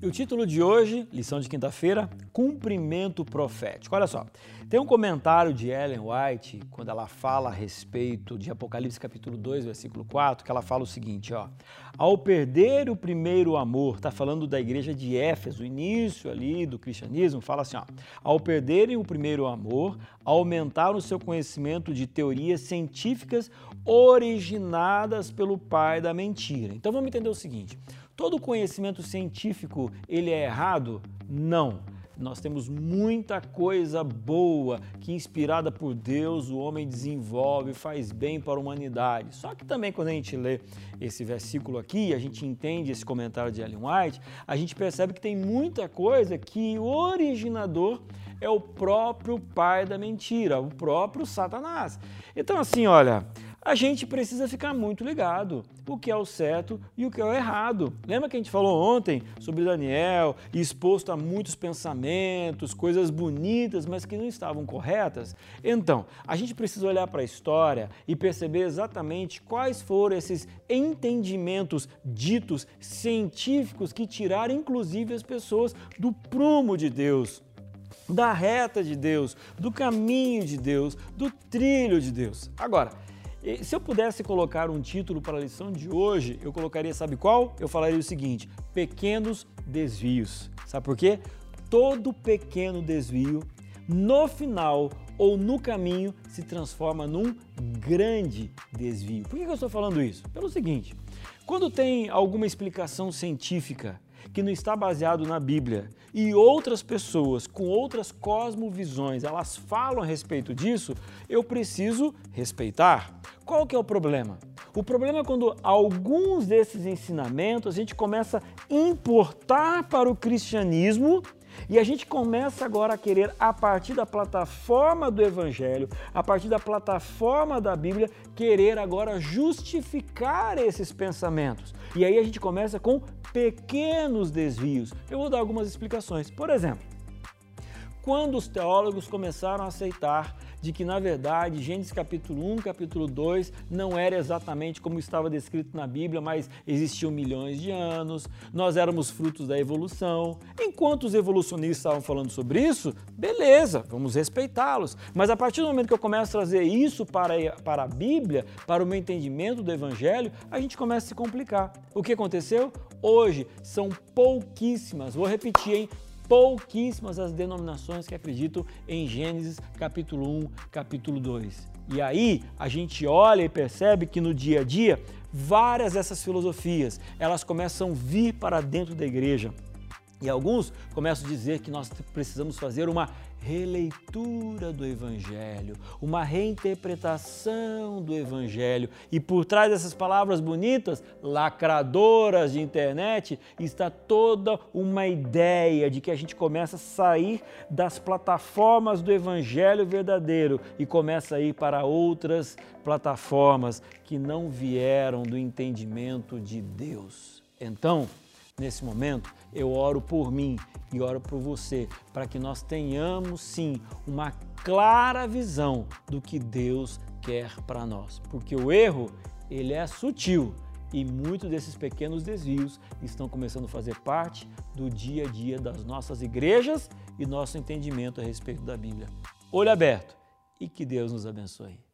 E o título de hoje, lição de quinta-feira, cumprimento profético. Olha só, tem um comentário de Ellen White, quando ela fala a respeito de Apocalipse capítulo 2, versículo 4, que ela fala o seguinte, ó: Ao perder o primeiro amor, está falando da igreja de Éfeso, o início ali do cristianismo, fala assim, ó: Ao perderem o primeiro amor, aumentaram o seu conhecimento de teorias científicas originadas pelo pai da mentira. Então vamos entender o seguinte: Todo conhecimento científico ele é errado? Não. Nós temos muita coisa boa que, inspirada por Deus, o homem desenvolve, faz bem para a humanidade. Só que também, quando a gente lê esse versículo aqui, a gente entende esse comentário de Ellen White, a gente percebe que tem muita coisa que o originador é o próprio pai da mentira, o próprio Satanás. Então, assim, olha, a gente precisa ficar muito ligado o que é o certo e o que é o errado. Lembra que a gente falou ontem sobre Daniel, exposto a muitos pensamentos, coisas bonitas, mas que não estavam corretas? Então, a gente precisa olhar para a história e perceber exatamente quais foram esses entendimentos ditos científicos que tiraram inclusive as pessoas do prumo de Deus da reta de Deus, do caminho de Deus, do trilho de Deus. Agora, se eu pudesse colocar um título para a lição de hoje, eu colocaria, sabe qual? Eu falaria o seguinte: pequenos desvios. Sabe por quê? Todo pequeno desvio, no final ou no caminho, se transforma num grande desvio. Por que eu estou falando isso? Pelo seguinte: quando tem alguma explicação científica que não está baseado na Bíblia e outras pessoas com outras cosmovisões, elas falam a respeito disso, eu preciso respeitar. Qual que é o problema? O problema é quando alguns desses ensinamentos a gente começa a importar para o cristianismo e a gente começa agora a querer, a partir da plataforma do Evangelho, a partir da plataforma da Bíblia, querer agora justificar esses pensamentos. E aí a gente começa com pequenos desvios. Eu vou dar algumas explicações. Por exemplo, quando os teólogos começaram a aceitar de que, na verdade, Gênesis capítulo 1, capítulo 2 não era exatamente como estava descrito na Bíblia, mas existiam milhões de anos, nós éramos frutos da evolução. Enquanto os evolucionistas estavam falando sobre isso, beleza, vamos respeitá-los. Mas a partir do momento que eu começo a trazer isso para, para a Bíblia, para o meu entendimento do Evangelho, a gente começa a se complicar. O que aconteceu? Hoje são pouquíssimas, vou repetir, hein? Pouquíssimas as denominações que acreditam em Gênesis capítulo 1, capítulo 2. E aí a gente olha e percebe que no dia a dia várias dessas filosofias, elas começam a vir para dentro da igreja. E alguns começam a dizer que nós precisamos fazer uma releitura do Evangelho, uma reinterpretação do Evangelho. E por trás dessas palavras bonitas, lacradoras de internet, está toda uma ideia de que a gente começa a sair das plataformas do Evangelho verdadeiro e começa a ir para outras plataformas que não vieram do entendimento de Deus. Então, nesse momento, eu oro por mim e oro por você, para que nós tenhamos sim uma clara visão do que Deus quer para nós. Porque o erro, ele é sutil e muitos desses pequenos desvios estão começando a fazer parte do dia a dia das nossas igrejas e nosso entendimento a respeito da Bíblia. Olho aberto e que Deus nos abençoe.